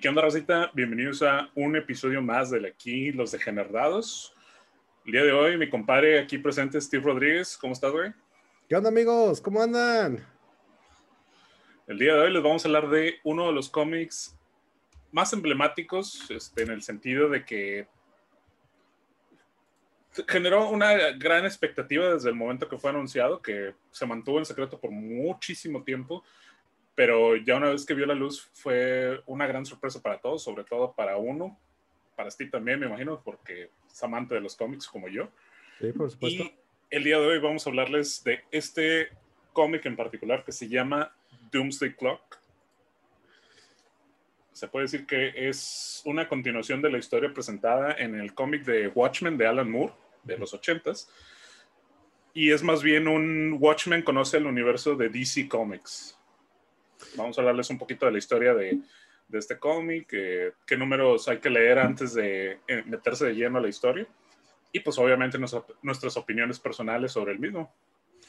¿Qué onda, Rosita? Bienvenidos a un episodio más de aquí, Los Degenerados. El día de hoy, mi compadre aquí presente, Steve Rodríguez. ¿Cómo estás, güey? ¿Qué onda, amigos? ¿Cómo andan? El día de hoy les vamos a hablar de uno de los cómics más emblemáticos, este, en el sentido de que generó una gran expectativa desde el momento que fue anunciado, que se mantuvo en secreto por muchísimo tiempo, pero ya una vez que vio la luz fue una gran sorpresa para todos, sobre todo para uno, para Steve también, me imagino, porque es amante de los cómics como yo. Sí, por supuesto. Y el día de hoy vamos a hablarles de este cómic en particular que se llama Doomsday Clock. Se puede decir que es una continuación de la historia presentada en el cómic de Watchmen de Alan Moore de los 80s. Y es más bien un Watchmen conoce el universo de DC Comics. Vamos a hablarles un poquito de la historia de, este cómic, eh, qué números hay que leer antes de eh, meterse de lleno a la historia y pues obviamente nuestras opiniones personales sobre el mismo.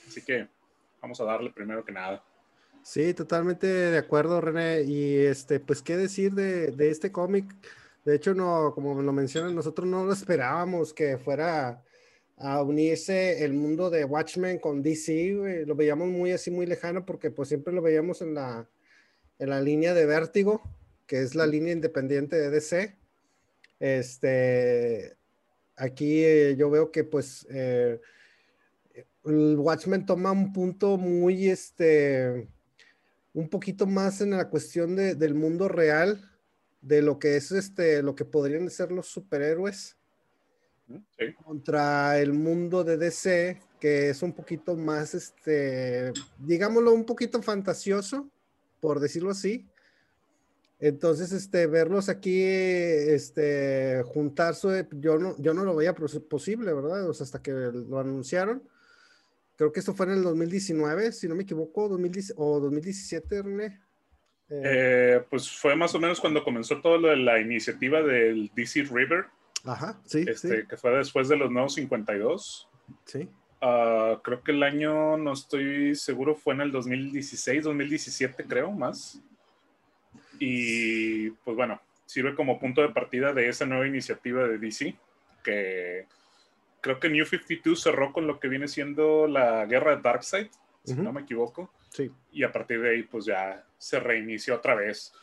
Así que vamos a darle primero que nada. Sí, totalmente de acuerdo, René. Y este, pues, ¿qué decir de, de este cómic? De hecho, no, como lo mencionan, nosotros no lo esperábamos que fuera a unirse el mundo de Watchmen con DC, Lo veíamos muy así, muy lejano, porque pues siempre lo veíamos en la, en la línea de Vértigo, que es la línea independiente de DC. Este, aquí eh, yo veo que pues eh, el Watchmen toma un punto muy, este, un poquito más en la cuestión de, del mundo real, de lo que es este, lo que podrían ser los superhéroes Sí. contra el mundo de DC, que es un poquito más, este, digámoslo, un poquito fantasioso, por decirlo así. Entonces, este, verlos aquí, este, juntarse, yo no, yo no lo veía posible, ¿verdad? O sea, hasta que lo anunciaron. Creo que esto fue en el 2019, si no me equivoco, 2010, o 2017, René. Eh, pues fue más o menos cuando comenzó todo lo de la iniciativa del DC River. Ajá, sí, este, sí. Que fue después de los nuevos 52. Sí. Uh, creo que el año, no estoy seguro, fue en el 2016, 2017, creo, más. Y pues bueno, sirve como punto de partida de esa nueva iniciativa de DC, que creo que New 52 cerró con lo que viene siendo la guerra de Darkseid, si uh -huh. no me equivoco. Sí. Y a partir de ahí, pues ya se reinició otra vez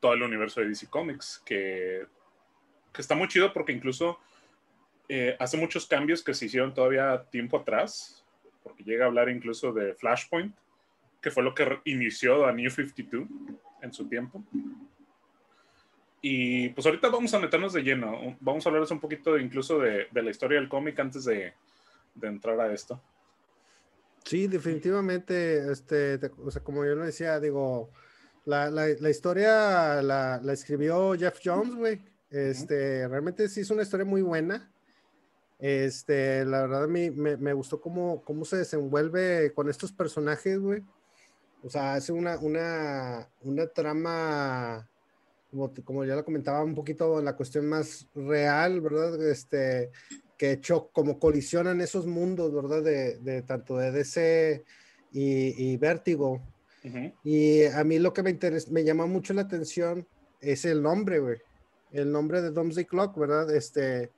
todo el universo de DC Comics, que, que está muy chido porque incluso eh, hace muchos cambios que se hicieron todavía tiempo atrás, porque llega a hablar incluso de Flashpoint, que fue lo que inició a New 52 en su tiempo. Y pues ahorita vamos a meternos de lleno, vamos a hablarles un poquito incluso de, de la historia del cómic antes de, de entrar a esto. Sí, definitivamente, este, o sea, como yo lo decía, digo, la, la, la historia la, la, escribió Jeff Jones, güey. Este, uh -huh. realmente sí es una historia muy buena. Este, la verdad a mí me, me, gustó cómo, cómo se desenvuelve con estos personajes, güey. O sea, hace una, una, una trama, como, como ya lo comentaba, un poquito la cuestión más real, ¿verdad? Este, que hecho como colisionan esos mundos, ¿verdad? De, de tanto de DC y, y Vértigo. Uh -huh. Y a mí lo que me, interesa, me llama mucho la atención es el nombre, güey. El nombre de Doomsday Clock, ¿verdad? Este,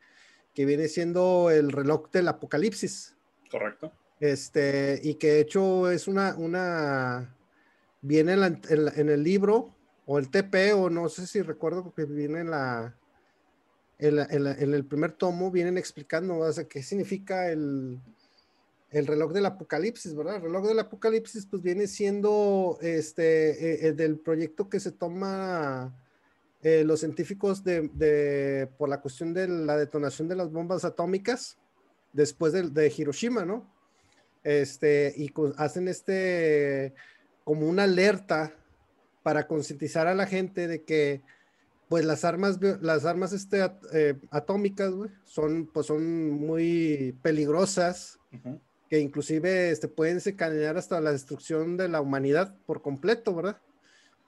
que viene siendo el reloj del apocalipsis. Correcto. Este, y que de hecho es una, una, viene en, la, en, en el libro o el TP, o no sé si recuerdo que viene en la, en, la, el primer tomo vienen explicando o qué significa el, el, reloj del apocalipsis, ¿verdad? El reloj del apocalipsis pues viene siendo este, eh, del proyecto que se toma eh, los científicos de, de, por la cuestión de la detonación de las bombas atómicas después de, de Hiroshima, ¿no? Este, y hacen este como una alerta para concientizar a la gente de que pues las armas, las armas este, eh, atómicas, güey, son, pues son muy peligrosas, uh -huh. que inclusive este, pueden desencadenar hasta la destrucción de la humanidad por completo, ¿verdad?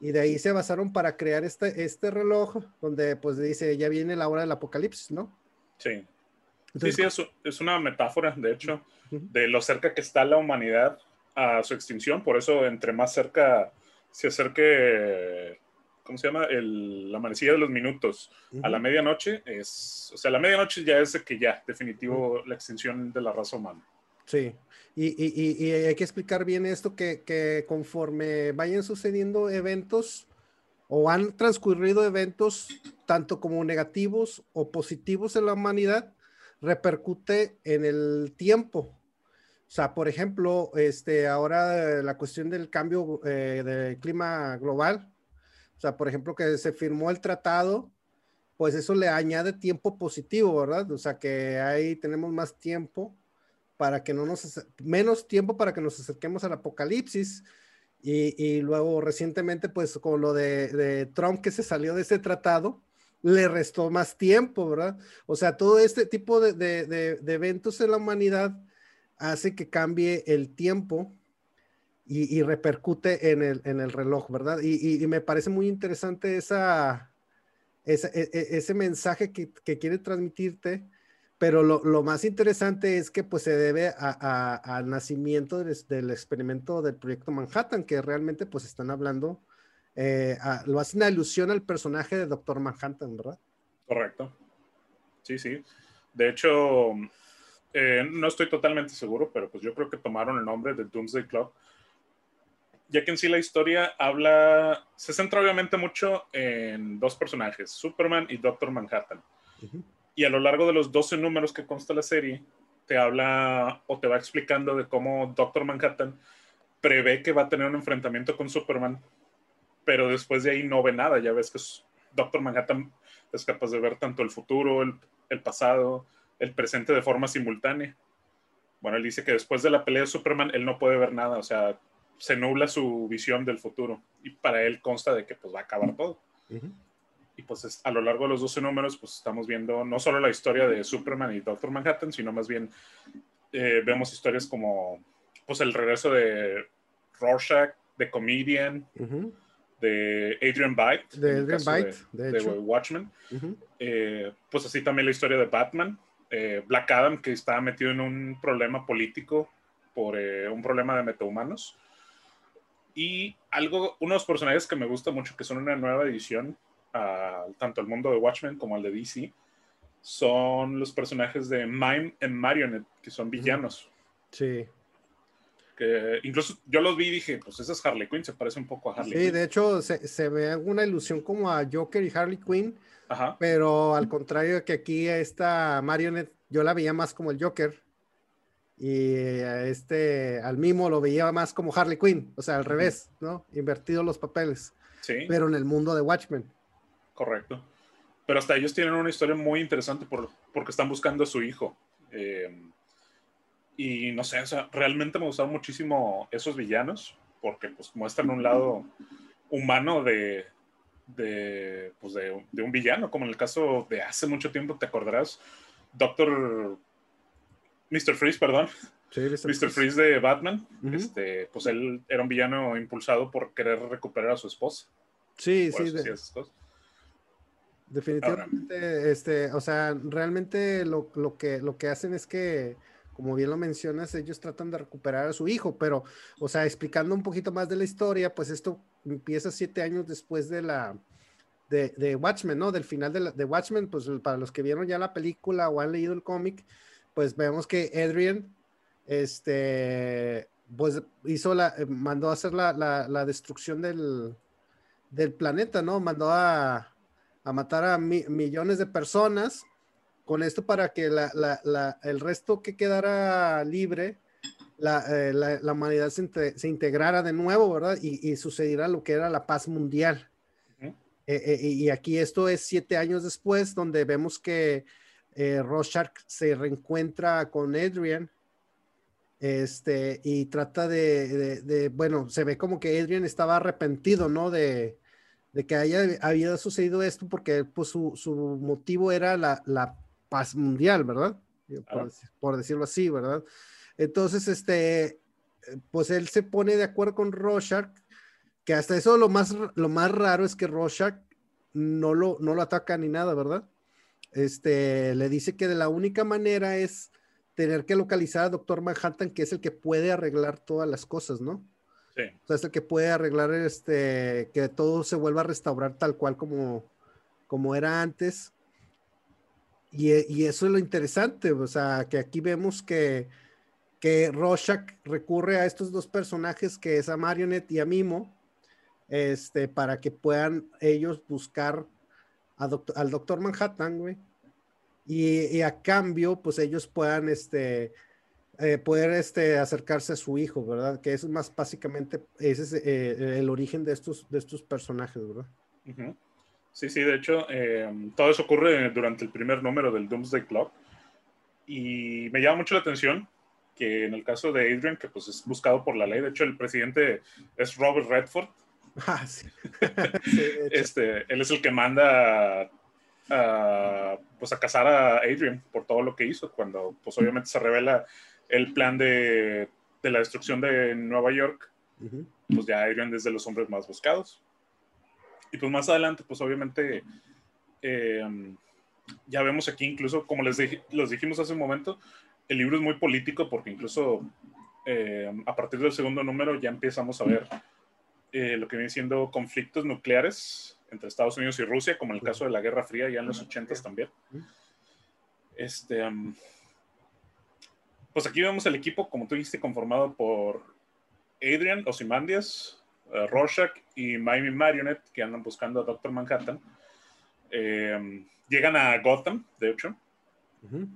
Y de ahí se basaron para crear este, este reloj, donde pues dice, ya viene la hora del apocalipsis, ¿no? Sí. Entonces, sí, sí, es, es, una metáfora, de hecho, uh -huh. de lo cerca que está la humanidad a su extinción, por eso entre más cerca se acerque, ¿cómo se llama? El, la amanecida de los minutos a la medianoche, es, o sea, la medianoche ya es que ya, definitivo, la extinción de la raza humana. Sí, y, y, y, hay que explicar bien esto, que, que, conforme vayan sucediendo eventos o han transcurrido eventos tanto como negativos o positivos en la humanidad, repercute en el tiempo. O sea, por ejemplo, este, ahora la cuestión del cambio eh, del clima global, o sea, por ejemplo, que se firmó el tratado, pues eso le añade tiempo positivo, ¿verdad? O sea, que ahí tenemos más tiempo para que no nos, menos tiempo para que nos acerquemos al apocalipsis. Y, y luego recientemente, pues con lo de, de Trump que se salió de ese tratado, le restó más tiempo, ¿verdad? O sea, todo este tipo de, de, de eventos en la humanidad hace que cambie el tiempo y, repercute en el, en el, reloj, ¿verdad? Y, me parece muy interesante esa, e, e, ese mensaje que, quiere transmitirte, pero lo, más interesante es que pues se debe al nacimiento del, experimento del proyecto Manhattan, que realmente pues están hablando, eh, lo hacen alusión al personaje de Doctor Manhattan, ¿verdad? Correcto. Sí, sí. De hecho, eh, no estoy totalmente seguro, pero pues yo creo que tomaron el nombre de Doomsday Club, ya que en sí la historia habla, se centra obviamente mucho en dos personajes, Superman y Doctor Manhattan. Y a lo largo de los 12 números que consta la serie, te habla o te va explicando de cómo Doctor Manhattan prevé que va a tener un enfrentamiento con Superman, pero después de ahí no ve nada. Ya ves que Doctor Manhattan es capaz de ver tanto el futuro, el, el pasado, el presente de forma simultánea. Bueno, él dice que después de la pelea de Superman, él no puede ver nada, o sea, se nubla su visión del futuro y para él consta de que pues va a acabar todo. Y pues a lo largo de los 12 números, pues estamos viendo no solo la historia de Superman y Doctor Manhattan, sino más bien eh, vemos historias como pues el regreso de Rorschach, de Comedian, de Adrian Byte, de Adrian Byte, de, Watchmen. Eh, pues así también la historia de Batman, eh, Black Adam, que estaba metido en un problema político por eh, un problema de metahumanos. Y algo, unos personajes que me gusta mucho, que son una nueva edición, tanto al mundo de Watchmen como al de DC, son los personajes de Mime and Marionette, que son villanos. Sí. Que incluso yo los vi y dije, pues esa es Harley Quinn, se parece un poco a Harley Quinn. Sí, de hecho se, se, ve una ilusión como a Joker y Harley Quinn, pero al contrario que aquí esta Marionette, yo la veía más como el Joker. Y este, al Mimo lo veía más como Harley Quinn, o sea, al revés, ¿no? Invertido los papeles. Sí. Pero en el mundo de Watchmen. Correcto. Pero hasta ellos tienen una historia muy interesante por, porque están buscando a su hijo. Eh, y no sé, o sea, realmente me gustaron muchísimo esos villanos, porque pues muestran un lado humano de, de, pues de, un villano, como en el caso de hace mucho tiempo, te acordarás, Doctor Mr. Freeze, perdón. Mr. Freeze. de Batman, este, pues él era un villano impulsado por querer recuperar a su esposa. Sí, sí. Definitivamente, este, o sea, realmente lo, lo, que, lo que hacen es que, como bien lo mencionas, ellos tratan de recuperar a su hijo, pero, o sea, explicando un poquito más de la historia, pues esto empieza siete años después de la de, Watchmen, ¿no? Del final de, Watchmen, pues para los que vieron ya la película o han leído el cómic, pues vemos que Adrian, este, pues hizo la, eh, mandó a hacer la destrucción del, del, planeta, ¿no? Mandó a, a matar a millones de personas con esto para que la, el resto que quedara libre, eh, la, humanidad se, se, integrara de nuevo, ¿verdad? Y, y, sucediera lo que era la paz mundial. Eh, eh, y aquí esto es siete años después, donde vemos que eh, Rorschach se reencuentra con Adrian este, y trata de, de, bueno, se ve como que Adrian estaba arrepentido, ¿no? De, de que haya había sucedido esto porque pues, su, su motivo era la, la, paz mundial, ¿verdad? Por, por, decirlo así, ¿verdad? Entonces, este, pues él se pone de acuerdo con Rorschach, que hasta eso lo más, lo más raro es que Rorschach no lo, no lo ataca ni nada, ¿verdad? Este, le dice que de la única manera es tener que localizar a Doctor Manhattan, que es el que puede arreglar todas las cosas, ¿no? Sí. O sea, es el que puede arreglar este, que todo se vuelva a restaurar tal cual como, como era antes. Y, y eso es lo interesante, o sea, que aquí vemos que, que Rorschach recurre a estos dos personajes, que es a Marionette y a Mimo, este, para que puedan ellos buscar a al Doctor Manhattan, güey. Y, a cambio, pues ellos puedan, este, eh, poder, este, acercarse a su hijo, ¿verdad? Que es más básicamente, ese es eh, el origen de estos, de estos personajes, ¿verdad? Uh. Sí, sí, de hecho, eh, todo eso ocurre durante el primer número del Doomsday Clock. Y me llama mucho la atención que en el caso de Adrian, que pues es buscado por la ley, de hecho el presidente es Robert Redford. Ah, sí. sí este, él es el que manda a, pues a casar a Adrian por todo lo que hizo, cuando pues obviamente se revela el plan de, de la destrucción de Nueva York, uh -huh. pues ya Adrian es de los hombres más buscados. Y pues más adelante, pues obviamente, eh, ya vemos aquí incluso, como les los dijimos hace un momento, el libro es muy político porque incluso eh, a partir del segundo número ya empezamos a ver eh, lo que viene siendo conflictos nucleares entre Estados Unidos y Rusia, como en el caso de la Guerra Fría ya en los 80 también. Este, um, pues aquí vemos el equipo, como tú dijiste, conformado por Adrian Ozymandias, uh, Rorschach y Miami Marionette, que andan buscando a Doctor Manhattan. Eh, llegan a Gotham, de hecho. Uh -huh.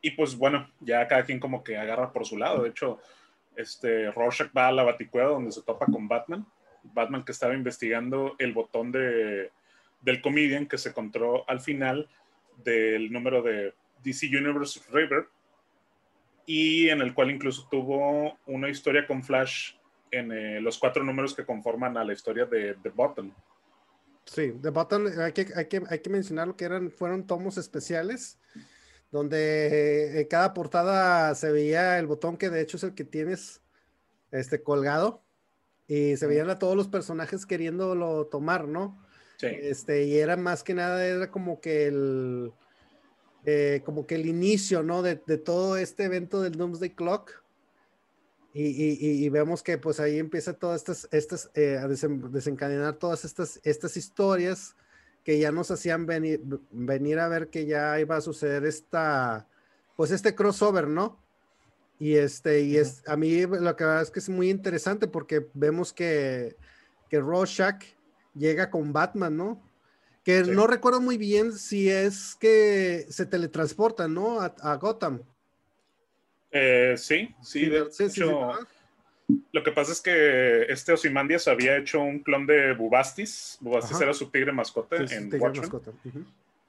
Y pues bueno, ya cada quien como que agarra por su lado. De hecho, este, Rorschach va a la baticueva donde se topa con Batman. Batman que estaba investigando el botón de, del comedian que se encontró al final del número de DC Universe River y en el cual incluso tuvo una historia con Flash en eh, los cuatro números que conforman a la historia de The Button. Sí, The Button, hay que, hay que, hay que mencionar lo que eran, fueron tomos especiales donde en cada portada se veía el botón que de hecho es el que tienes este, colgado y se veían a todos los personajes queriéndolo tomar, ¿no? Sí. Este, y era más que nada, era como que el, eh, como que el inicio, ¿no? De, de, todo este evento del Doomsday Clock. Y, y, y, vemos que pues ahí empieza todas estas, estas eh, a desen, desencadenar todas estas, estas historias que ya nos hacían venir, venir a ver que ya iba a suceder esta, pues este crossover, ¿no? Y este, y es, a mí lo que es que es muy interesante porque vemos que, que Rorschach llega con Batman, ¿no? Que sí. no recuerdo muy bien si es que se teletransporta, ¿no? A, a Gotham. Eh, sí, sí, de sí, hecho, sí, lo que pasa es que este Ozymandias había hecho un clon de Bubastis. Bubastis Ajá. era su tigre mascota en tigre Watchmen. Mascota. Uh -huh.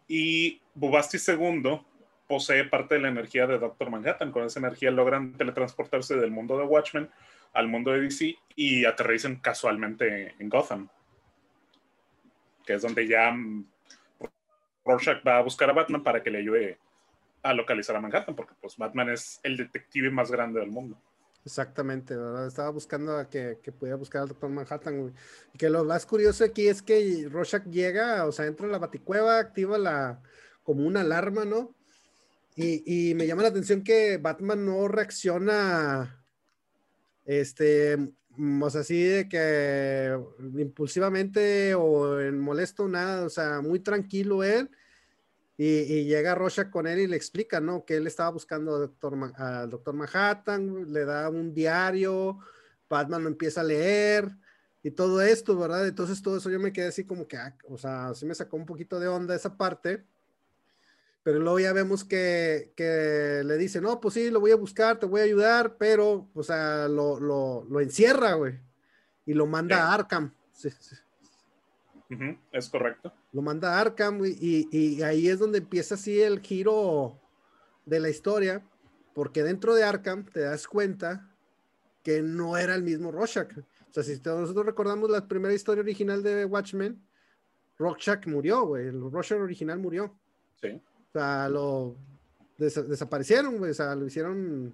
Y Bubastis II posee parte de la energía de Doctor Manhattan. Con esa energía logran teletransportarse del mundo de Watchmen al mundo de DC y aterrizan casualmente en Gotham. Que es donde ya Rorschach va a buscar a Batman para que le ayude a localizar a Manhattan, porque pues Batman es el detective más grande del mundo. Exactamente. Estaba buscando a que, que pudiera buscar al Doctor Manhattan, que lo más curioso aquí es que Rorschach llega, o sea, entra en la baticueva, activa la, como una alarma, ¿no? Y, y me llama la atención que Batman no reacciona, este, o sea, así de que impulsivamente o en molesto, nada, o sea, muy tranquilo él. Y, y, llega Rocha con él y le explica, ¿no? Que él estaba buscando al doctor, al doctor Manhattan, le da un diario, Batman lo empieza a leer y todo esto, ¿verdad? Entonces todo eso yo me quedé así como que, ah, o sea, sí me sacó un poquito de onda esa parte. Pero luego ya vemos que, que le dice, no, pues sí, lo voy a buscar, te voy a ayudar, pero, o sea, lo, lo, lo encierra, güey. Y lo manda sí. a Arkham. Sí, sí. Uh -huh, es correcto. Lo manda a Arkham y, y, ahí es donde empieza así el giro de la historia, porque dentro de Arkham te das cuenta que no era el mismo Rorschach. O sea, si nosotros recordamos la primera historia original de Watchmen, Rorschach murió, güey. El Rorschach original murió. Sí. O sea, lo des desaparecieron, güey. O sea, lo hicieron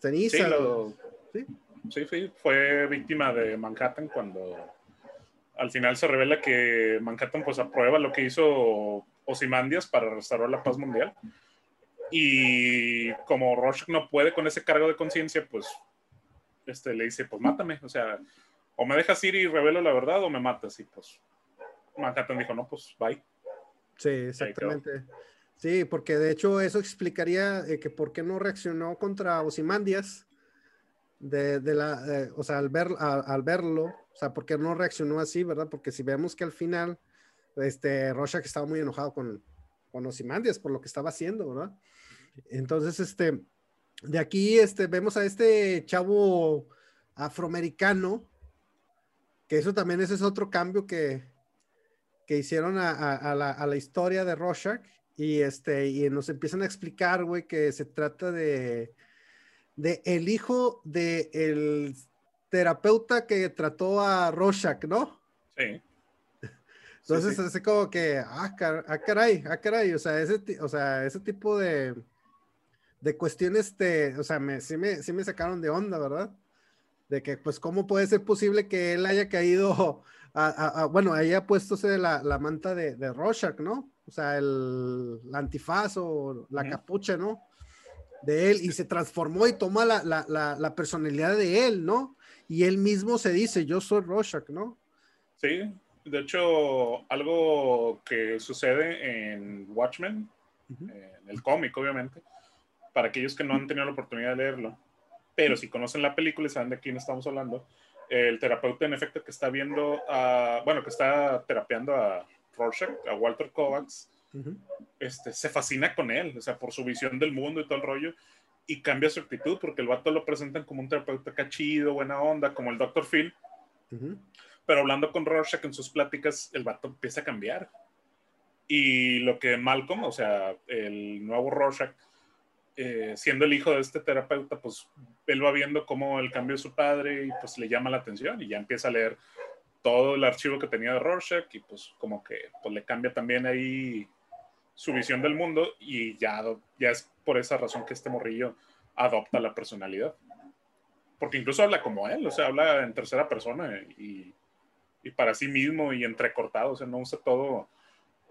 ceniza. Sí, lo... ¿Sí? sí, sí, fue víctima de Manhattan cuando al final se revela que Manhattan pues aprueba lo que hizo Ozymandias para restaurar la paz mundial. Y como Rorschach no puede con ese cargo de conciencia, pues este, le dice, pues mátame, o sea, o me dejas ir y revelo la verdad o me matas. Y pues Manhattan dijo, no, pues bye. Sí, exactamente. Sí, porque de hecho eso explicaría eh, que por qué no reaccionó contra Osimandias, de, la, o sea, al, ver, al verlo, o sea, por qué no reaccionó así, ¿verdad? Porque si vemos que al final, este, Rorschach estaba muy enojado con, con Osimandias por lo que estaba haciendo, ¿verdad? Entonces, este, de aquí, este, vemos a este chavo afroamericano, que eso también ese es otro cambio que, que hicieron a, la, historia de Rorschach y este y nos empiezan a explicar, güey, que se trata de, de el hijo del el terapeuta que trató a Rorschach, ¿no? Sí. Entonces, así como que, ah, ah, caray, ah, caray, o sea, ese, o sea, ese tipo de, de cuestiones, te, o sea, me, sí, me, sí me sacaron de onda, ¿verdad? De que, pues, ¿cómo puede ser posible que él haya caído, a, bueno, haya puestose la, la manta de, de Rorschach, ¿no? O sea, el, antifaz o la capucha, ¿no? De él y se transformó y toma la, la, la, personalidad de él, ¿no? Y él mismo se dice, yo soy Rorschach, ¿no? Sí, de hecho, algo que sucede en Watchmen, en el cómic, obviamente, para aquellos que no han tenido la oportunidad de leerlo, pero si conocen la película y saben de quién estamos hablando, el terapeuta, en efecto, que está viendo, a, bueno, que está terapeando a Rorschach, a Walter Kovacs, este, se fascina con él, o sea, por su visión del mundo y todo el rollo, y cambia su actitud, porque el vato lo presentan como un terapeuta cachido, buena onda, como el Dr. Phil. Pero hablando con Rorschach en sus pláticas, el vato empieza a cambiar. Y lo que Malcolm, o sea, el nuevo Rorschach, eh, siendo el hijo de este terapeuta, pues él va viendo cómo el cambio de su padre y pues le llama la atención y ya empieza a leer todo el archivo que tenía de Rorschach y pues como que pues, le cambia también ahí su visión del mundo y ya, ya es por esa razón que este morrillo adopta la personalidad. Porque incluso habla como él, o sea, habla en tercera persona y y para sí mismo y entrecortado, o sea, no usa todo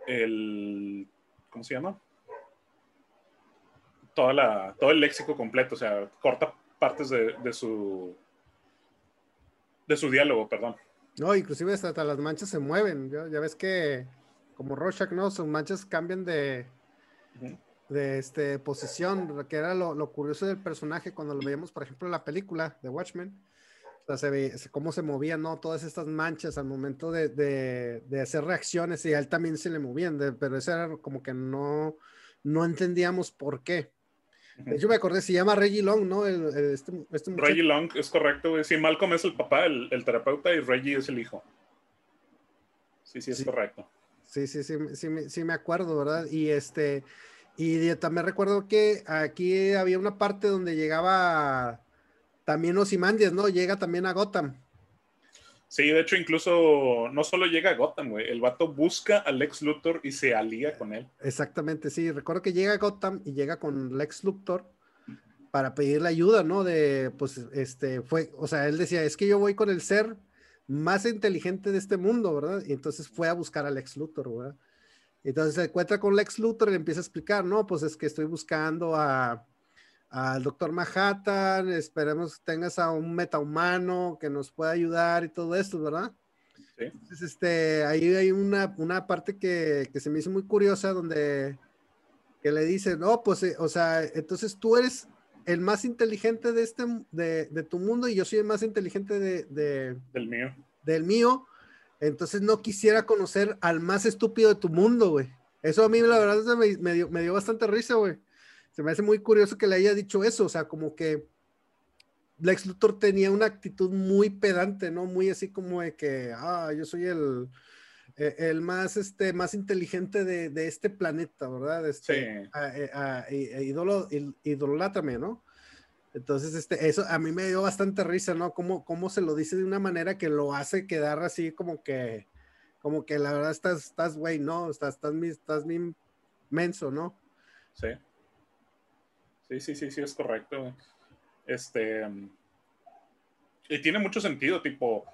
el, ¿cómo se llama? Toda la, todo el léxico completo, o sea, corta partes de, de su de su diálogo, perdón. No, inclusive hasta las manchas se mueven, ya, ves que como Rorschach, ¿no? Sus manchas cambian de, de este, posición, que era lo, lo, curioso del personaje cuando lo veíamos, por ejemplo, en la película de Watchmen sea, se ve cómo se movían, ¿no? Todas estas manchas al momento de, de, hacer reacciones y a él también se le movían, pero eso era como que no, no entendíamos por qué. Yo me acordé, se llama Reggie Long, ¿no? este, este Reggie Long, es correcto. Sí, Malcolm es el papá, el, el, terapeuta, y Reggie es el hijo. Sí, sí, es correcto. Sí, sí, sí, sí, sí, me acuerdo, ¿verdad? Y este, y también recuerdo que aquí había una parte donde llegaba también Ozymandias, ¿no? Llega también a Gotham. Sí, de hecho, incluso no solo llega a Gotham, güey. El vato busca a Lex Luthor y se alía con él. Exactamente, sí. Recuerdo que llega a Gotham y llega con Lex Luthor para pedirle ayuda, ¿no? De, pues, este, fue, o sea, él decía, es que yo voy con el ser más inteligente de este mundo, ¿verdad? Y entonces fue a buscar a Lex Luthor, ¿verdad? Entonces se encuentra con Lex Luthor y le empieza a explicar, no, pues es que estoy buscando a, al doctor Manhattan, esperemos que tengas a un metahumano que nos pueda ayudar y todo esto, ¿verdad? Sí. Entonces, este, ahí hay una, una parte que, que, se me hizo muy curiosa donde que le dice, no, pues, eh, o sea, entonces tú eres el más inteligente de este, de, de tu mundo y yo soy el más inteligente de, de, del mío. Del mío. Entonces no quisiera conocer al más estúpido de tu mundo, güey. Eso a mí la verdad me, me, dio, me dio bastante risa, güey se me hace muy curioso que le haya dicho eso, o sea, como que Lex Luthor tenía una actitud muy pedante, ¿no? Muy así como de que, ah, yo soy el, el más, este, más inteligente de, de este planeta, ¿verdad? Este, sí. A, ídolo, idolátrame, ¿no? Entonces, este, eso a mí me dio bastante risa, ¿no? Cómo, cómo se lo dice de una manera que lo hace quedar así como que, como que la verdad estás, estás, güey, ¿no? Estás, estás, estás bien menso, ¿no? Sí. Sí, sí, sí, sí, es correcto. Este. Y tiene mucho sentido, tipo.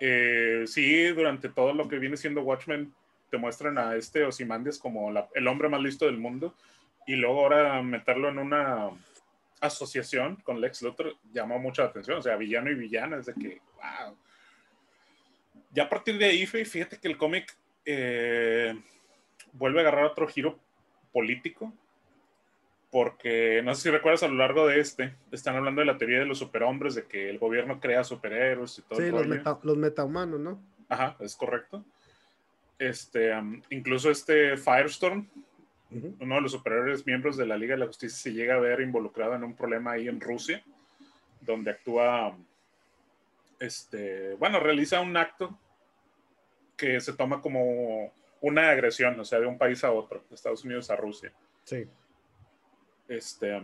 Eh, sí, durante todo lo que viene siendo Watchmen, te muestran a este Ozymandias como el hombre más listo del mundo. y luego ahora meterlo en una asociación con Lex Luthor llamó mucha atención. O sea, villano y villana, es de que, wow. Ya a partir de ahí, fíjate que el cómic eh, vuelve a agarrar otro giro político, porque no sé si recuerdas a lo largo de este, están hablando de la teoría de los superhombres, de que el gobierno crea superhéroes y todo. Sí, los, meta, los metahumanos, ¿no? Ajá, es correcto. Este, incluso este Firestorm, uno de los superiores miembros de la Liga de la Justicia, se llega a ver involucrado en un problema ahí en Rusia, donde actúa, este, bueno, realiza un acto que se toma como una agresión, o sea, de un país a otro, de Estados Unidos a Rusia. Sí. Este,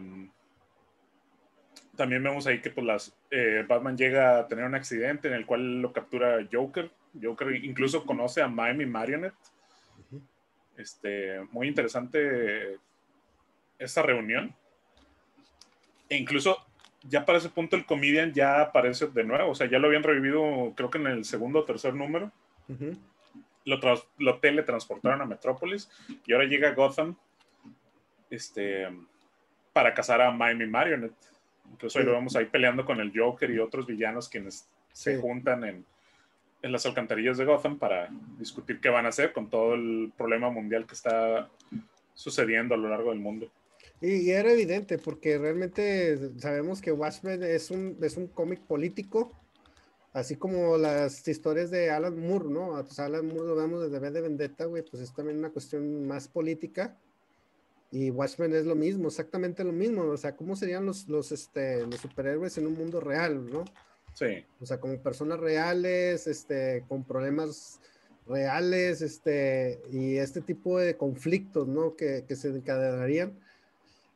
también vemos ahí que pues, las, eh, Batman llega a tener un accidente en el cual lo captura Joker. Joker incluso conoce a Miami Marionette. Este, muy interesante esta reunión. E incluso ya para ese punto el comedian ya aparece de nuevo. O sea, ya lo habían revivido creo que en el segundo o tercer número. lo, lo, teletransportaron a Metrópolis y ahora llega Gotham este, para cazar a Miami Marionette. Incluso ahí lo vemos ahí peleando con el Joker y otros villanos quienes se juntan en, en, las alcantarillas de Gotham para discutir qué van a hacer con todo el problema mundial que está sucediendo a lo largo del mundo. Y, era evidente porque realmente sabemos que Watchmen es un, es un cómic político, así como las historias de Alan Moore, ¿no? Pues Alan Moore lo vemos desde B de Vendetta, güey, pues es también una cuestión más política y Watchmen es lo mismo, exactamente lo mismo. O sea, ¿cómo serían los, los, este, los superhéroes en un mundo real, no? Sí. O sea, como personas reales, este, con problemas reales, este, y este tipo de conflictos, ¿no? Que, que se encadenarían.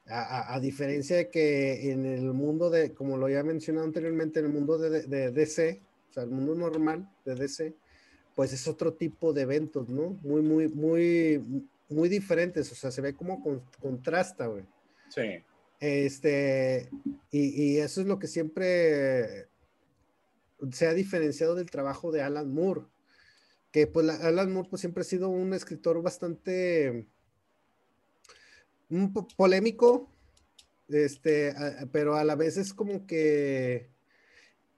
A, a, diferencia de que en el mundo de, como lo había mencionado anteriormente, en el mundo de, de, de DC, o sea, el mundo normal de DC, pues es otro tipo de eventos, ¿no? Muy, muy, muy, muy diferentes, o sea, se ve como contrasta, güey. Sí. Este, y, eso es lo que siempre se ha diferenciado del trabajo de Alan Moore, que pues Alan Moore pues siempre ha sido un escritor bastante un polémico, este, pero a la vez es como que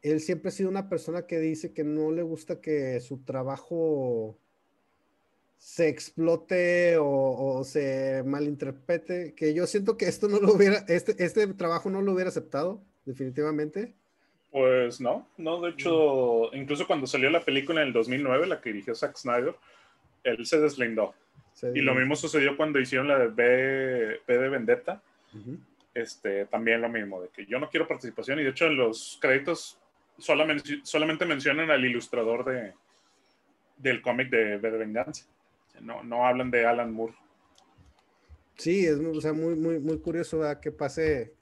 él siempre ha sido una persona que dice que no le gusta que su trabajo se explote o, se malinterprete, que yo siento que esto no lo hubiera, este, este trabajo no lo hubiera aceptado, definitivamente. Pues no, no, de hecho, incluso cuando salió la película en el 2009, la que dirigió Zack Snyder, él se deslindó. y lo mismo sucedió cuando hicieron la de B, de Vendetta. este, también lo mismo, de que yo no quiero participación y de hecho en los créditos solamente, solamente mencionan al ilustrador de, del cómic de B de Venganza no, no hablan de Alan Moore. Sí, es o sea, muy, muy, muy curioso que pase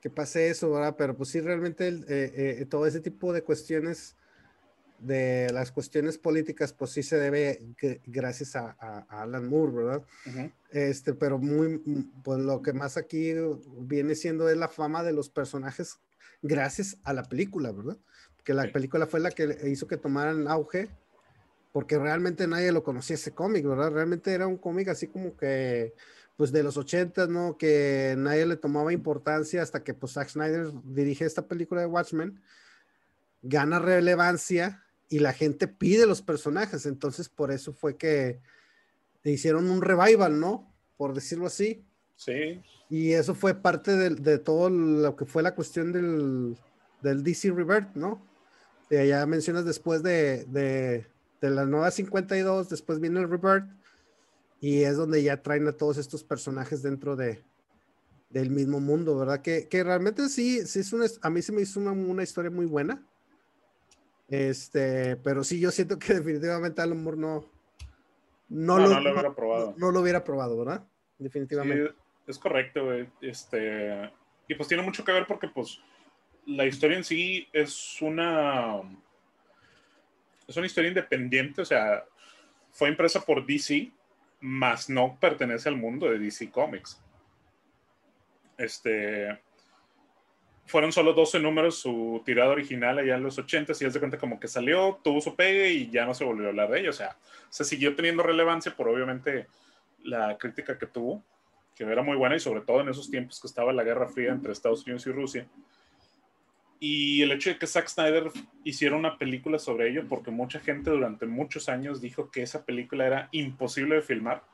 que pase eso, ¿verdad? Pero pues sí, realmente eh, eh, todo ese tipo de cuestiones, de las cuestiones políticas, pues sí se debe gracias a, Alan Moore, ¿verdad? Este, pero muy, pues lo que más aquí viene siendo es la fama de los personajes gracias a la película, ¿verdad? Que la película fue la que hizo que tomaran auge porque realmente nadie lo conocía ese cómic, ¿verdad? Realmente era un cómic así como que, pues de los 80, ¿no? Que nadie le tomaba importancia hasta que pues Zack Snyder dirige esta película de Watchmen, gana relevancia y la gente pide los personajes, entonces por eso fue que hicieron un revival, ¿no? Por decirlo así. Sí. Y eso fue parte de, todo lo que fue la cuestión del, del DC Revert, ¿no? ya mencionas después de, de la nueva 52, después viene el Rebirth, y es donde ya traen a todos estos personajes dentro de, del mismo mundo, ¿verdad? Que, que realmente sí, sí es una, a mí se me hizo una, una, historia muy buena. Este, pero sí, yo siento que definitivamente Alan Moore no, no, lo, lo, hubiera probado. No, lo hubiera probado, ¿verdad? Definitivamente. es correcto, Este, y pues tiene mucho que ver porque pues la historia en sí es una es una historia independiente, o sea, fue impresa por DC, más no pertenece al mundo de DC Comics. Este, fueron solo 12 números su tirada original allá en los 80 y es de cuenta como que salió, tuvo su pegue y ya no se volvió a hablar de ella. O sea, se siguió teniendo relevancia por obviamente la crítica que tuvo. que era muy buena y sobre todo en esos tiempos que estaba la Guerra Fría entre Estados Unidos y Rusia. Y el hecho de que Zack Snyder hiciera una película sobre ello, porque mucha gente durante muchos años dijo que esa película era imposible de filmar,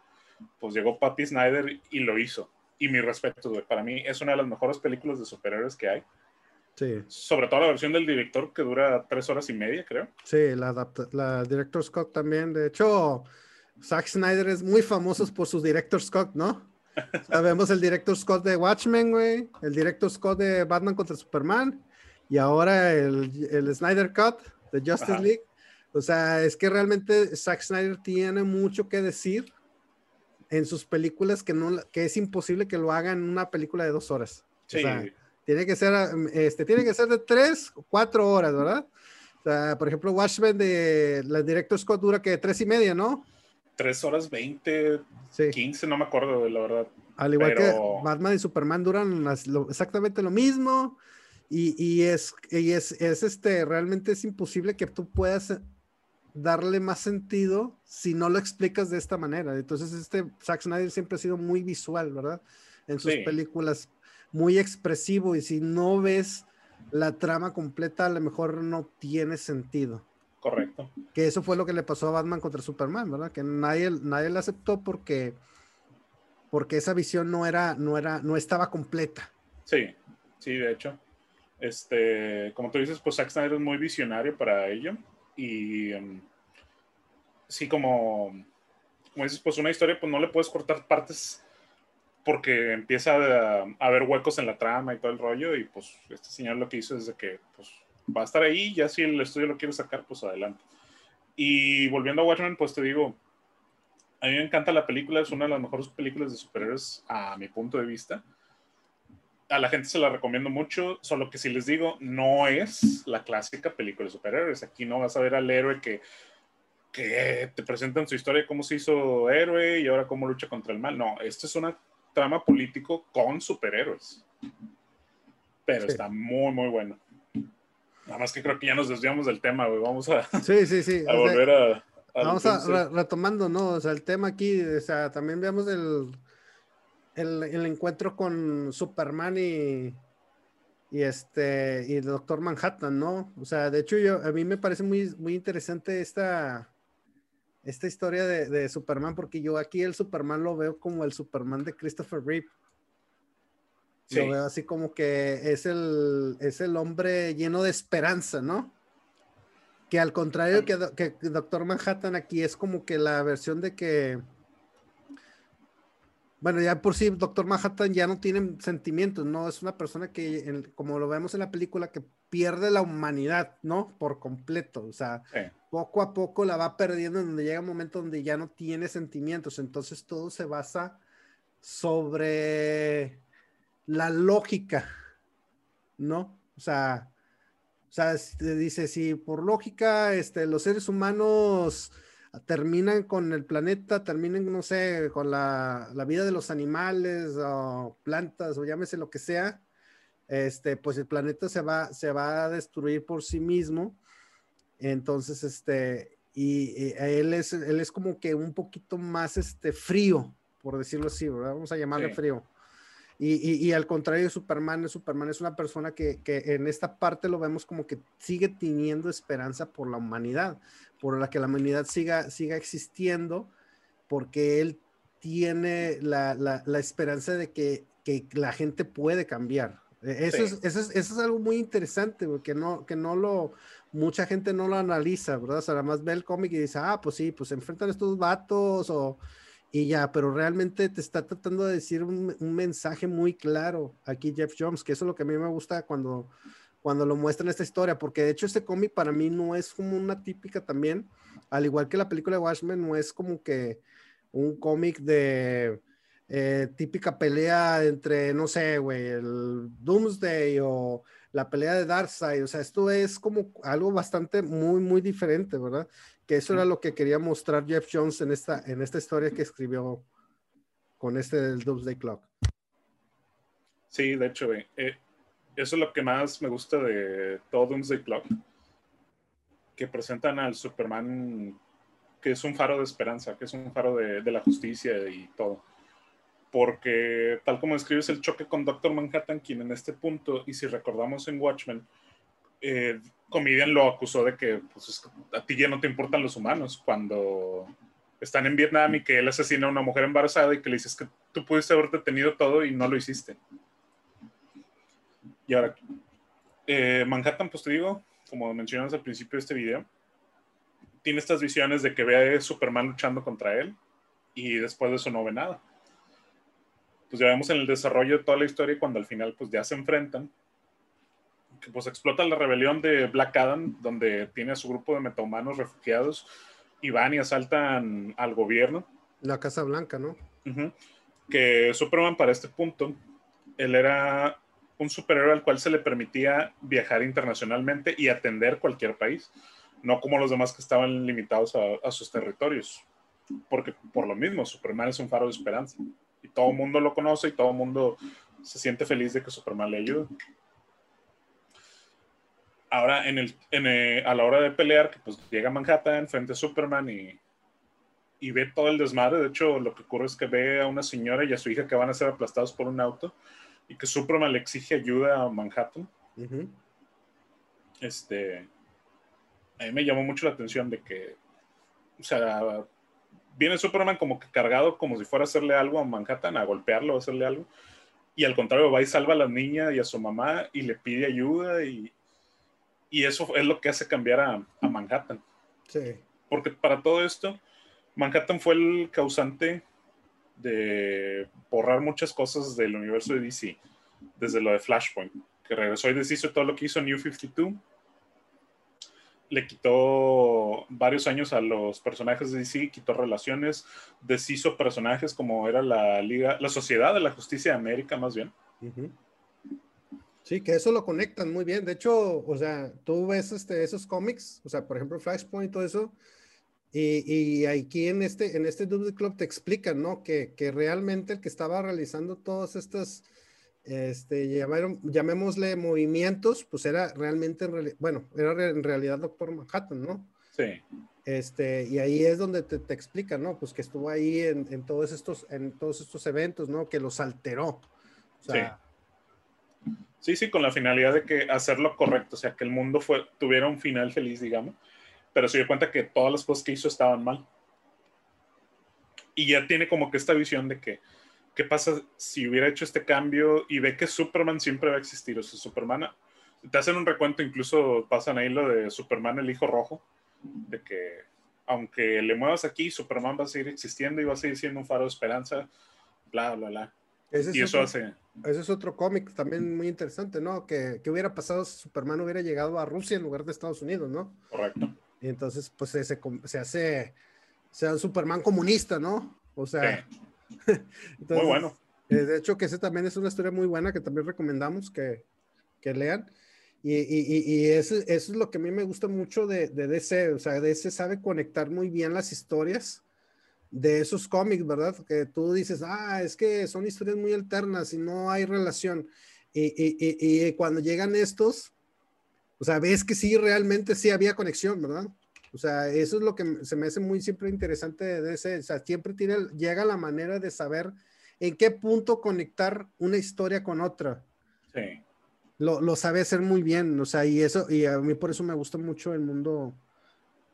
pues llegó Patty Snyder y lo hizo. Y mi respeto, güey. Para mí es una de las mejores películas de superhéroes que hay. Sí. Sobre todo la versión del director que dura tres horas y media, creo. Sí, la, la Director Scott también. De hecho, Zack Snyder es muy famoso por su Director Scott, ¿no? Sabemos el Director Scott de Watchmen, güey. El Director Scott de Batman contra Superman y ahora el, el Snyder Cut de Justice League. O sea, es que realmente Zack Snyder tiene mucho que decir en sus películas que, no, que es imposible que lo hagan en una película de dos horas. Sí. O sea, tiene que ser, este, tiene que ser de tres o cuatro horas, ¿verdad? O sea, por ejemplo, Watchmen de la Director Scott dura que tres y media, ¿no? Tres horas veinte, sí. quince, no me acuerdo, la verdad. Al igual que Batman y Superman duran exactamente lo mismo. Y, es, y es, es, este, realmente es imposible que tú puedas darle más sentido si no lo explicas de esta manera. Entonces, este Zack Snyder siempre ha sido muy visual, ¿verdad? En sus películas, muy expresivo y si no ves la trama completa, a lo mejor no tiene sentido. Correcto. Que eso fue lo que le pasó a Batman contra Superman, ¿verdad? Que nadie, nadie la aceptó porque, porque esa visión no era, no era, no estaba completa. Sí, sí, de hecho. Este, como tú dices, pues Zack Snyder es muy visionario para ello. Y um, sí, como, como dices, pues una historia, pues no le puedes cortar partes porque empieza a, haber huecos en la trama y todo el rollo. Y pues este señor lo que hizo es de que pues, va a estar ahí. Ya si el estudio lo quiere sacar, pues adelante. Y volviendo a Watchmen, pues te digo, a mí me encanta la película, es una de las mejores películas de superhéroes a mi punto de vista a la gente se la recomiendo mucho, solo que si les digo, no es la clásica película de superhéroes. Aquí no vas a ver al héroe que, que te presentan su historia, cómo se hizo héroe y ahora cómo lucha contra el mal. No, esto es una trama político con superhéroes. Pero está muy, muy bueno. Nada más que creo que ya nos desviamos del tema, güey. Vamos a, sí, sí, sí. a volver a, Vamos a retomando, ¿no? O sea, el tema aquí, o sea, también veamos el el, el encuentro con Superman y, y este y el Doctor Manhattan, ¿no? O sea, de hecho yo a mí me parece muy muy interesante esta esta historia de, de, Superman porque yo aquí el Superman lo veo como el Superman de Christopher Reeve. Lo veo así como que es el es el hombre lleno de esperanza, ¿no? Que al contrario que, que Doctor Manhattan aquí es como que la versión de que bueno, ya por sí, Doctor Manhattan ya no tiene sentimientos, ¿no? Es una persona que, como lo vemos en la película, que pierde la humanidad, ¿no? Por completo. O sea, poco a poco la va perdiendo, en donde llega un momento donde ya no tiene sentimientos. Entonces todo se basa sobre la lógica, ¿no? O sea, o sea, este, dice, si por lógica, este, los seres humanos terminan con el planeta, terminan, no sé, con la, vida de los animales o plantas o llámese lo que sea, este, pues el planeta se va, se va a destruir por sí mismo. Entonces, este, y, él, es, él es como que un poquito más este, frío, por decirlo así, Vamos a llamarle frío. Y, y, al contrario, Superman, Superman es una persona que, que, en esta parte lo vemos como que sigue teniendo esperanza por la humanidad por la que la humanidad siga, siga existiendo, porque él tiene la, la, esperanza de que, que, la gente puede cambiar. E, eso, es, eso, es, eso, es, algo muy interesante, porque no, que no lo, mucha gente no lo analiza, ¿verdad? O sea, nada más ve el cómic y dice, ah, pues sí, pues se enfrentan estos vatos o, y ya, pero realmente te está tratando de decir un, un, mensaje muy claro aquí Jeff Jones, que eso es lo que a mí me gusta cuando, cuando lo muestran esta historia, porque de hecho este cómic para mí no es como una típica también, al igual que la película de Watchmen, no es como que un cómic de eh, típica pelea entre, no sé, güey, el Doomsday o la pelea de Darkseid, o sea, esto es como algo bastante muy, muy diferente, ¿verdad? Que eso era lo que quería mostrar Jeff Jones en esta, en esta historia que escribió con este del Doomsday Clock. Sí, de hecho. Eh, eso es lo que más me gusta de todo Doomsday Clock, que presentan al Superman que es un faro de esperanza, que es un faro de, la justicia y todo. Porque tal como describes el choque con Doctor Manhattan, quien en este punto, y si recordamos en Watchmen, eh, Comedian lo acusó de que pues, a ti ya no te importan los humanos cuando están en Vietnam y que él asesina a una mujer embarazada y que le dices que tú pudiste haber detenido todo y no lo hiciste. Y ahora, eh, Manhattan, pues te digo, como mencionamos al principio de este video, tiene estas visiones de que ve a Superman luchando contra él y después de eso no ve nada pues ya vemos en el desarrollo de toda la historia cuando al final pues ya se enfrentan, que pues explota la rebelión de Black Adam, donde tiene a su grupo de metahumanos refugiados y van y asaltan al gobierno. La Casa Blanca, ¿no? Que Superman para este punto, él era un superhéroe al cual se le permitía viajar internacionalmente y atender cualquier país, no como los demás que estaban limitados a, a sus territorios, porque por lo mismo Superman es un faro de esperanza y todo el mundo lo conoce y todo el mundo se siente feliz de que Superman le ayude. Ahora, en el, eh, a la hora de pelear, que pues llega Manhattan frente a Superman y, y ve todo el desmadre. De hecho, lo que ocurre es que ve a una señora y a su hija que van a ser aplastados por un auto y que Superman le exige ayuda a Manhattan. Este, a mí me llamó mucho la atención de que, o sea, viene Superman como que cargado como si fuera a hacerle algo a Manhattan, a golpearlo, a hacerle algo. Y al contrario, va y salva a la niña y a su mamá y le pide ayuda y, y eso es lo que hace cambiar a, a, Manhattan. Sí. Porque para todo esto, Manhattan fue el causante de borrar muchas cosas del universo de DC, desde lo de Flashpoint, que regresó y deshizo todo lo que hizo New 52 le quitó varios años a los personajes de DC, quitó relaciones, deshizo personajes como era la Liga, la Sociedad de la Justicia de América, más bien. Sí, que eso lo conectan muy bien. De hecho, o sea, tú ves este, esos cómics, o sea, por ejemplo, Flashpoint y todo eso, y, y, aquí en este, en este Double Club te explican, ¿no? Que, que realmente el que estaba realizando todas estas este, llamaron, llamémosle movimientos, pues era realmente, bueno, era en realidad Doctor Manhattan, ¿no? Sí. Este, y ahí es donde te, te explica, ¿no? Pues que estuvo ahí en, en, todos estos, en todos estos eventos, ¿no? Que los alteró. O sea, sí. sí, sí, con la finalidad de que hacerlo correcto, o sea, que el mundo fue, tuviera un final feliz, digamos, pero se dio cuenta que todas las cosas que hizo estaban mal. Y ya tiene como que esta visión de que, ¿qué pasa si hubiera hecho este cambio y ve que Superman siempre va a existir? O sea, Superman, te hacen un recuento, incluso pasan ahí lo de Superman, el hijo rojo, de que aunque le muevas aquí, Superman va a seguir existiendo y va a seguir siendo un faro de esperanza, bla, bla, bla. Ese y eso otro, hace... Ese es otro cómic también muy interesante, ¿no? Que, que, hubiera pasado si Superman hubiera llegado a Rusia en lugar de Estados Unidos, ¿no? Correcto. Y entonces, pues se, se hace, sea un Superman comunista, ¿no? O sea, sí. muy bueno. Eh, de hecho, que ese también es una historia muy buena que también recomendamos que, que lean. Y, y, y eso, eso, es lo que a mí me gusta mucho de, de, DC. O sea, DC sabe conectar muy bien las historias de esos cómics, ¿verdad? Que tú dices, ah, es que son historias muy alternas y no hay relación. Y, cuando llegan estos, o sea, ves que sí, realmente sí había conexión, ¿verdad? O sea, eso es lo que se me hace muy siempre interesante de ese, o sea, siempre tiene, llega la manera de saber en qué punto conectar una historia con otra. Sí. Lo, lo sabe hacer muy bien, o sea, y eso, y a mí por eso me gusta mucho el mundo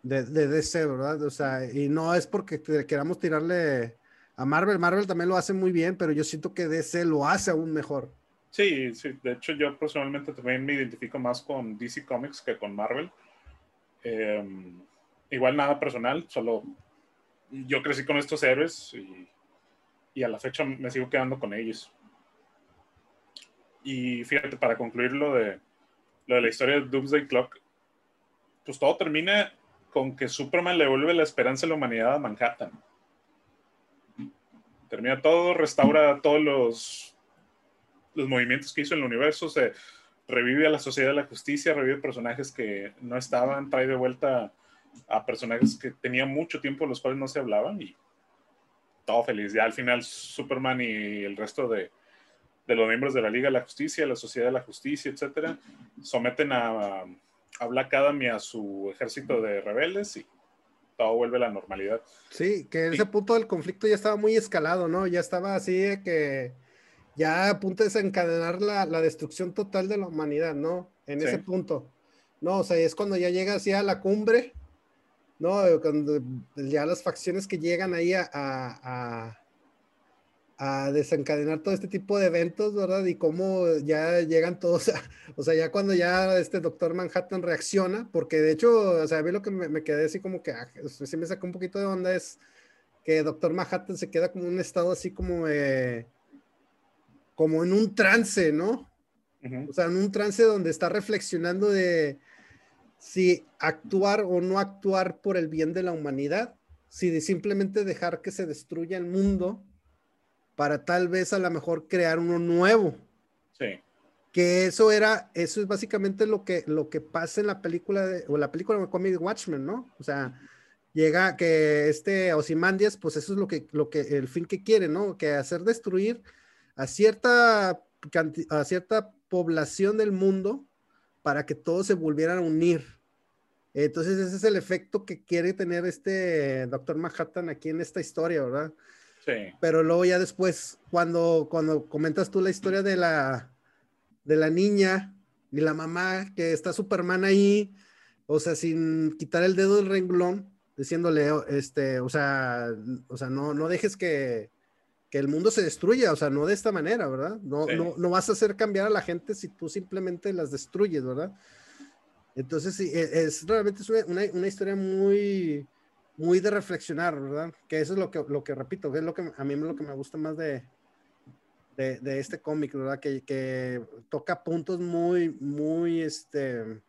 de, de DC, ¿verdad? O sea, y no es porque queramos tirarle a Marvel, Marvel también lo hace muy bien, pero yo siento que DC lo hace aún mejor. Sí, sí, de hecho yo personalmente también me identifico más con DC Comics que con Marvel. Eh, igual nada personal, solo yo crecí con estos héroes y, a la fecha me sigo quedando con ellos. Y fíjate, para concluir lo de, lo de la historia de Doomsday Clock, pues todo termina con que Superman le vuelve la esperanza a la humanidad a Manhattan. Termina todo, restaura todos los, los movimientos que hizo en el universo, se revive a la sociedad de la justicia, revive personajes que no estaban, trae de vuelta a personajes que tenían mucho tiempo los cuales no se hablaban y todo feliz. Ya al final Superman y el resto de, de los miembros de la Liga de la Justicia, la Sociedad de la Justicia, etcétera, someten a, a Black Adam y a su ejército de rebeldes y todo vuelve a la normalidad. Sí, que en ese punto del conflicto ya estaba muy escalado, ¿no? Ya estaba así de que ya a punto de desencadenar la, la destrucción total de la humanidad, ¿no? En ese punto. No, o sea, es cuando ya llega así a la cumbre, ¿no? Cuando ya las facciones que llegan ahí a, a, a desencadenar todo este tipo de eventos, ¿verdad? Y cómo ya llegan todos, o sea, ya cuando ya este doctor Manhattan reacciona, porque de hecho, o sea, a mí lo que me, quedé así como que, ah, sí me sacó un poquito de onda es que doctor Manhattan se queda como en un estado así como, como en un trance, ¿no? O sea, en un trance donde está reflexionando de si actuar o no actuar por el bien de la humanidad, si de simplemente dejar que se destruya el mundo para tal vez a lo mejor crear uno nuevo. Sí. Que eso era, eso es básicamente lo que, lo que pasa en la película, de, o la película de Comic Watchmen, ¿no? O sea, llega que este Ozymandias, pues eso es lo que, lo que, el fin que quiere, ¿no? Que hacer destruir a cierta, a cierta población del mundo para que todos se volvieran a unir. Entonces ese es el efecto que quiere tener este Doctor Manhattan aquí en esta historia, ¿verdad? Pero luego ya después, cuando, cuando comentas tú la historia de la, de la niña y la mamá, que está Superman ahí, o sea, sin quitar el dedo del renglón, diciéndole, este, o sea, o sea, no, no dejes que, que el mundo se destruya, o sea, no de esta manera, ¿verdad? No, no, no vas a hacer cambiar a la gente si tú simplemente las destruyes, ¿verdad? Entonces, sí, e, es, realmente es una, una historia muy, muy de reflexionar, ¿verdad? Que eso es lo que, lo que repito, es lo que a mí lo que me gusta más de, de, este cómic, ¿verdad? Que, que, toca puntos muy, muy, este,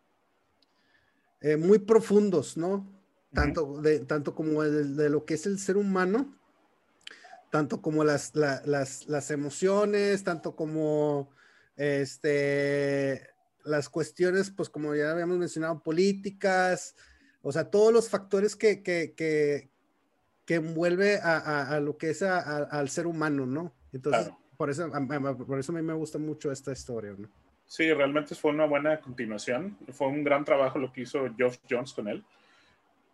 eh, muy profundos, ¿no? Tanto, de, tanto como de lo que es el ser humano, tanto como las, las, las emociones, tanto como este, las cuestiones, pues como ya habíamos mencionado, políticas, o sea, todos los factores que, que, que, que envuelve a, a, lo que es al ser humano, ¿no? Entonces, por, eso, por eso a mí me gusta mucho esta historia, ¿no? Sí, realmente fue una buena continuación. Fue un gran trabajo lo que hizo Geoff Jones con él.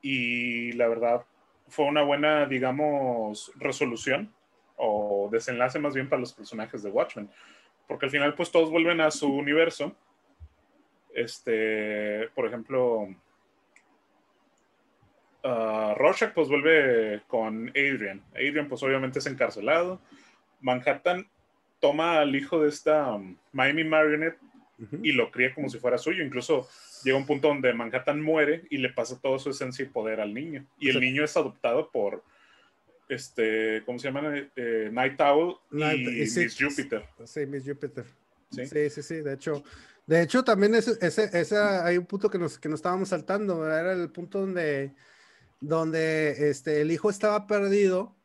Y la verdad, fue una buena, digamos, resolución o desenlace más bien para los personajes de Watchmen. Porque al final, pues todos vuelven a su universo. Este, por ejemplo, uh, Rorschach pues vuelve con Adrian. Adrian pues obviamente es encarcelado. Manhattan toma al hijo de esta um, Miami Marionette y lo cría como si fuera suyo. Incluso llega un punto donde Manhattan muere y le pasa toda su esencia y poder al niño. Y el niño es adoptado por, este, ¿cómo se llama? Eh, Night Owl y, Miss Jupiter. Sí, Miss Jupiter. ¿Sí? sí, sí, De hecho, de hecho también ese, ese, hay un punto que nos, que nos estábamos saltando. Era el punto donde donde este, el hijo estaba perdido,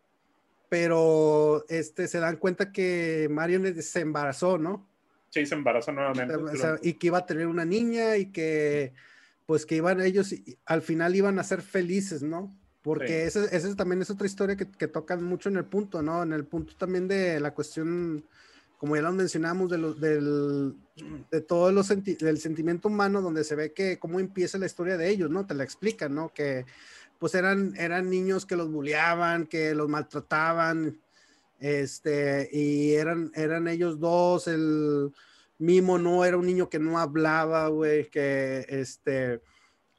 pero este, se dan cuenta que Marion se embarazó, ¿no? Sí, se embarazó nuevamente. Y que iba a tener una niña y que, pues que iban ellos, al final iban a ser felices, ¿no? Porque esa, también es otra historia que, que, tocan mucho en el punto, ¿no? En el punto también de la cuestión, como ya lo mencionamos, de, lo, del, de todo los del sentimiento humano, donde se ve que cómo empieza la historia de ellos, ¿no? Te la explican, ¿no? Que pues eran, eran niños que los bulleaban, que los maltrataban, este, y eran, eran ellos dos, el Mimo no era un niño que no hablaba, güey, que, este,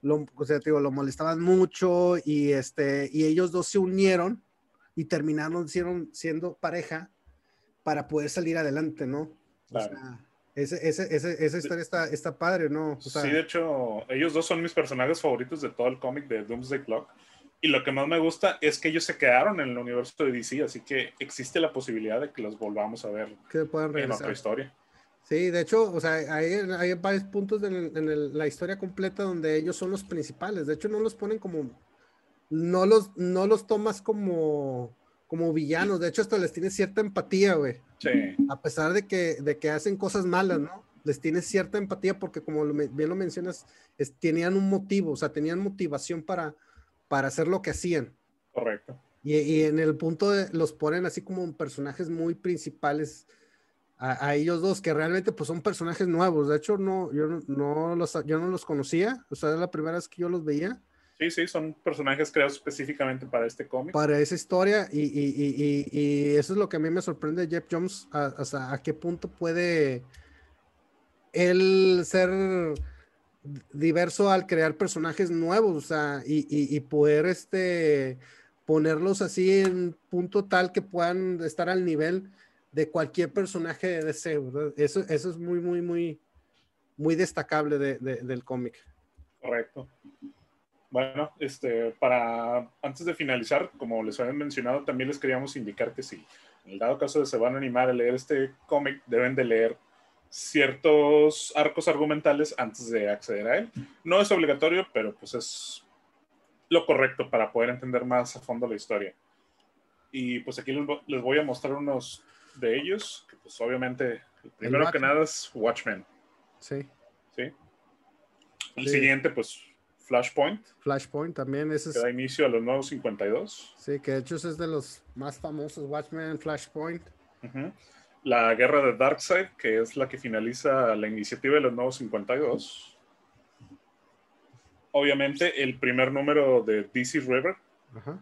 lo, o sea, digo, lo molestaban mucho y, este, y ellos dos se unieron y terminaron siendo pareja para poder salir adelante, ¿no? Claro. ese, esa historia está, está padre, ¿no? sí, de hecho, ellos dos son mis personajes favoritos de todo el cómic de Doomsday Clock. Y lo que más me gusta es que ellos se quedaron en el universo de DC, así que existe la posibilidad de que los volvamos a ver que puedan en otra historia. Sí, de hecho, o sea, hay, hay varios puntos en, la historia completa donde ellos son los principales. De hecho, no los ponen como, no los, no los tomas como, como villanos. De hecho, hasta les tienes cierta empatía, güey. Sí. A pesar de que, de que hacen cosas malas, ¿no? Les tienes cierta empatía porque, como bien lo mencionas, tenían un motivo, o sea, tenían motivación para, para hacer lo que hacían. Correcto. Y, en el punto de, los ponen así como personajes muy principales a, ellos dos, que realmente pues son personajes nuevos. De hecho, no, yo no, los, yo no los conocía, o sea, es la primera vez que yo los veía. Sí, sí, son personajes creados específicamente para este cómic. Para esa historia, y, y, y, y, eso es lo que a mí me sorprende Jeff Jones, hasta a qué punto puede él ser diverso al crear personajes nuevos, o sea, y, poder este, ponerlos así en punto tal que puedan estar al nivel de cualquier personaje de DC, Eso, eso es muy, muy, muy, muy destacable del cómic. Correcto. Bueno, este, para antes de finalizar, como les había mencionado, también les queríamos indicar que si en el dado caso de se van a animar a leer este cómic, deben de leer ciertos arcos argumentales antes de acceder a él. No es obligatorio, pero pues es lo correcto para poder entender más a fondo la historia. Y pues aquí les voy a mostrar unos de ellos, que pues obviamente, el primero que nada es Watchmen. Sí. Sí. El siguiente, pues Flashpoint. Flashpoint también, ese es... Que da inicio a los nuevos 52. Sí, que de hecho es de los más famosos, Watchmen, Flashpoint. La guerra de Darkseid, que es la que finaliza la iniciativa de los nuevos 52. Obviamente el primer número de DC River. Ajá.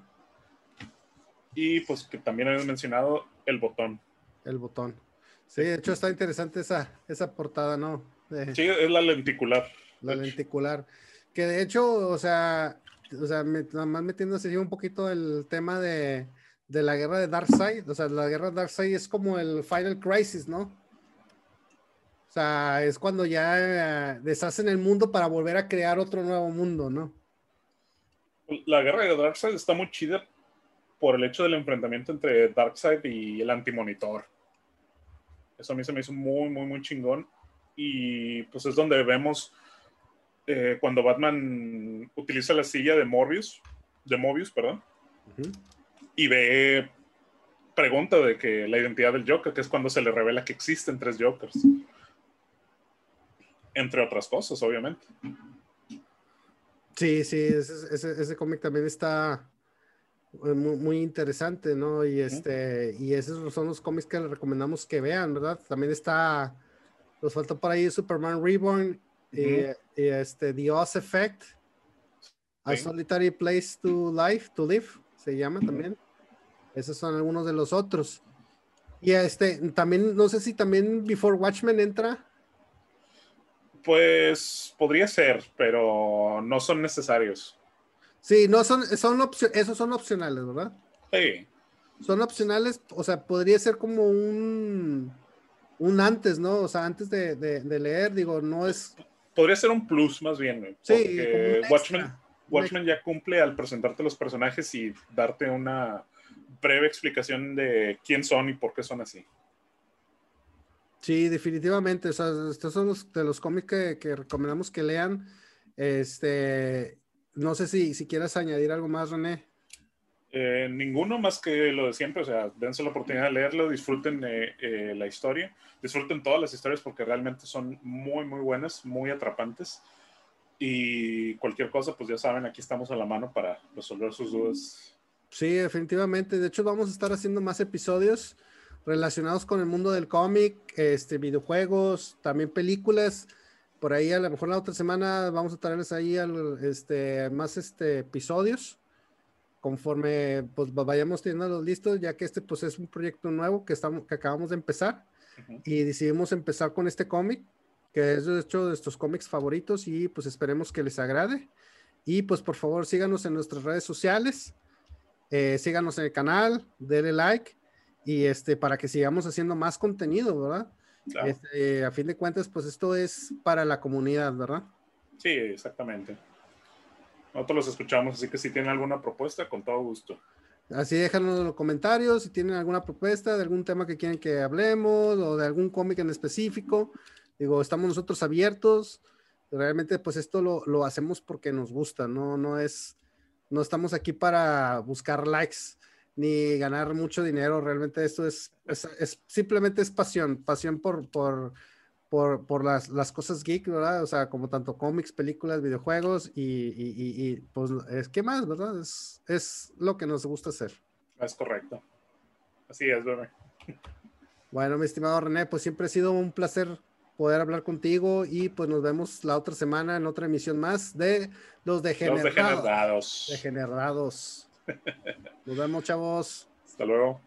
Y pues que también habíamos mencionado el botón. El botón. Sí, de hecho está interesante esa, esa portada, ¿no? Sí, es la lenticular. La lenticular. Que de hecho, o sea, o sea, nada más metiéndose un poquito el tema de, de la guerra de Darkseid. O sea, la guerra de Darkseid es como el Final Crisis, ¿no? O sea, es cuando ya deshacen el mundo para volver a crear otro nuevo mundo, ¿no? La guerra de Darkseid está muy chida por el hecho del enfrentamiento entre Darkseid y el antimonitor. Eso a mí se me hizo muy, muy, muy chingón. Y pues es donde vemos eh, cuando Batman utiliza la silla de Morbius, de Mobius, perdón, y ve, pregunta de que la identidad del Joker, que es cuando se le revela que existen tres Jokers. Entre otras cosas, obviamente. Sí, sí, ese, ese, cómic también está eh, muy, interesante, ¿no? Y este, y esos son los cómics que les recomendamos que vean, ¿verdad? También está, nos falta por ahí Superman Reborn y, este, The Oz Effect, A Solitary Place to Life, to Live, se llama también. Esos son algunos de los otros. Y este, también, no sé si también Before Watchmen entra. Pues podría ser, pero no son necesarios. Sí, no son, son esos son opcionales, ¿verdad? Sí. Son opcionales, o sea, podría ser como un, un antes, ¿no? O sea, antes de, de leer, digo, no es podría ser un plus más bien, porque Watchmen, Watchmen ya cumple al presentarte los personajes y darte una breve explicación de quién son y por qué son así. Sí, definitivamente. O sea, estos son los de los cómics que, recomendamos que lean. Este, no sé si, si quieres añadir algo más, René. Eh, ninguno más que lo de siempre, o sea, dense la oportunidad de leerlo, disfruten eh, la historia, disfruten todas las historias porque realmente son muy, muy buenas, muy atrapantes. Y cualquier cosa, pues ya saben, aquí estamos a la mano para resolver sus dudas. Sí, definitivamente. De hecho, vamos a estar haciendo más episodios relacionados con el mundo del cómic, este, videojuegos, también películas. Por ahí a lo mejor la otra semana vamos a traerles ahí este, más este, episodios conforme pues vayamos teniendo los listos, ya que este pues es un proyecto nuevo que, estamos, que acabamos de empezar y decidimos empezar con este cómic, que es de hecho de estos cómics favoritos y pues esperemos que les agrade. Y pues por favor síganos en nuestras redes sociales, eh, síganos en el canal, denle like y este para que sigamos haciendo más contenido, ¿verdad? Este, a fin de cuentas pues esto es para la comunidad, ¿verdad? Sí, exactamente. Nosotros los escuchamos, así que si tienen alguna propuesta, con todo gusto. Así déjanos en los comentarios si tienen alguna propuesta de algún tema que quieren que hablemos o de algún cómic en específico. Digo, estamos nosotros abiertos. Realmente, pues esto lo, lo, hacemos porque nos gusta, no, no es, no estamos aquí para buscar likes ni ganar mucho dinero. Realmente esto es, es, es simplemente es pasión, pasión por, por, por, por las, las, cosas geek, ¿verdad? O sea, como tanto cómics, películas, videojuegos y, y, y, pues, es, ¿qué más, verdad? Es, es lo que nos gusta hacer. Es correcto. Así es, bebé. Bueno, mi estimado René, pues siempre ha sido un placer poder hablar contigo y pues nos vemos la otra semana en otra emisión más de Los Degenerados. Los degenerados. Degenerados. Nos vemos, chavos. Hasta luego.